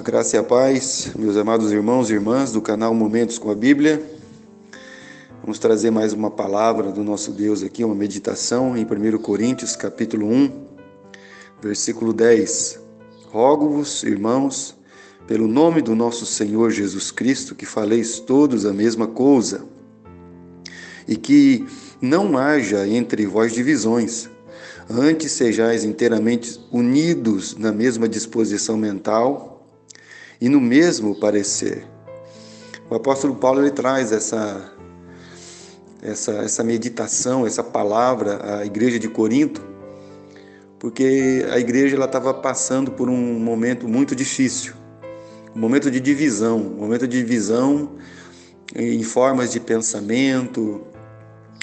A graça e a paz, meus amados irmãos e irmãs do canal Momentos com a Bíblia. Vamos trazer mais uma palavra do nosso Deus aqui, uma meditação em 1 Coríntios, capítulo 1, versículo 10. Rogo-vos, irmãos, pelo nome do nosso Senhor Jesus Cristo, que faleis todos a mesma coisa, e que não haja entre vós divisões, antes sejais inteiramente unidos na mesma disposição mental e no mesmo parecer. O apóstolo Paulo ele traz essa, essa, essa meditação, essa palavra à igreja de Corinto, porque a igreja ela estava passando por um momento muito difícil, um momento de divisão, um momento de divisão em formas de pensamento,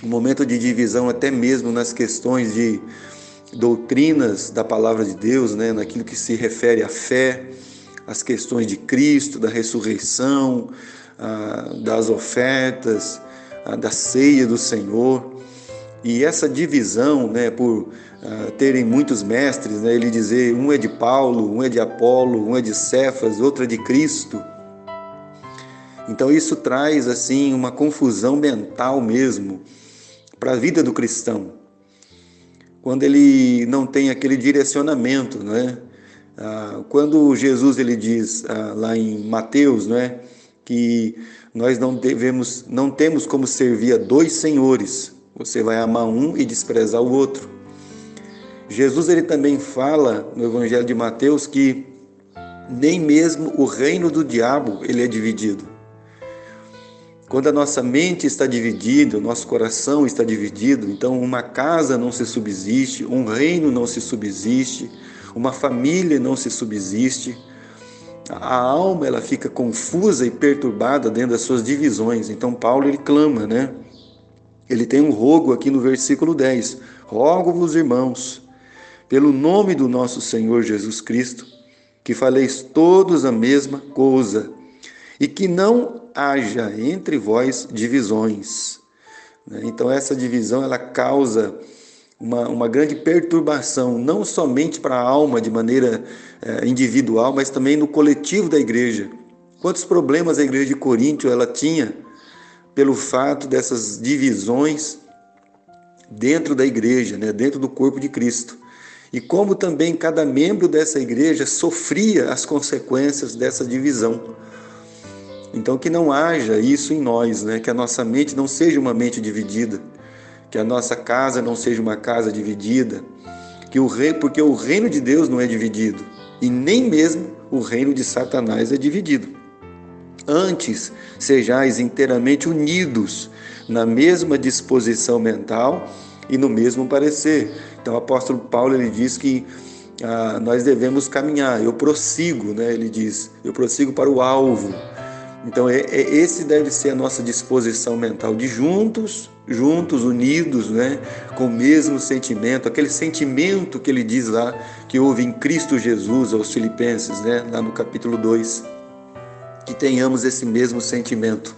um momento de divisão até mesmo nas questões de doutrinas da palavra de Deus, né, naquilo que se refere à fé as questões de Cristo, da ressurreição, ah, das ofertas, ah, da ceia do Senhor. E essa divisão, né, por ah, terem muitos mestres, né, ele dizer um é de Paulo, um é de Apolo, um é de Cefas, outro é de Cristo. Então isso traz assim uma confusão mental mesmo para a vida do cristão. Quando ele não tem aquele direcionamento, né? Ah, quando Jesus ele diz ah, lá em Mateus, né, que nós não devemos, não temos como servir a dois senhores. Você vai amar um e desprezar o outro. Jesus ele também fala no Evangelho de Mateus que nem mesmo o reino do diabo ele é dividido. Quando a nossa mente está dividida, o nosso coração está dividido, então uma casa não se subsiste, um reino não se subsiste, uma família não se subsiste. A alma ela fica confusa e perturbada dentro das suas divisões. Então Paulo ele clama, né? Ele tem um rogo aqui no versículo 10. Rogo-vos, irmãos, pelo nome do nosso Senhor Jesus Cristo, que faleis todos a mesma coisa, e que não haja entre vós divisões. Né? Então essa divisão ela causa uma, uma grande perturbação, não somente para a alma de maneira é, individual, mas também no coletivo da igreja. Quantos problemas a igreja de Coríntio ela tinha pelo fato dessas divisões dentro da igreja, né, dentro do corpo de Cristo. E como também cada membro dessa igreja sofria as consequências dessa divisão. Então que não haja isso em nós, né, que a nossa mente não seja uma mente dividida que a nossa casa não seja uma casa dividida, que o rei, porque o reino de Deus não é dividido e nem mesmo o reino de Satanás é dividido. Antes, sejais inteiramente unidos na mesma disposição mental e no mesmo parecer. Então, o apóstolo Paulo ele diz que ah, nós devemos caminhar. Eu prossigo, né? Ele diz, eu prossigo para o alvo. Então, é, é, esse deve ser a nossa disposição mental de juntos juntos, unidos, né, com o mesmo sentimento, aquele sentimento que ele diz lá que houve em Cristo Jesus aos Filipenses, né, lá no capítulo 2. Que tenhamos esse mesmo sentimento.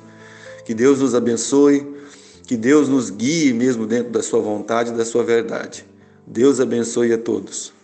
Que Deus nos abençoe, que Deus nos guie mesmo dentro da sua vontade e da sua verdade. Deus abençoe a todos.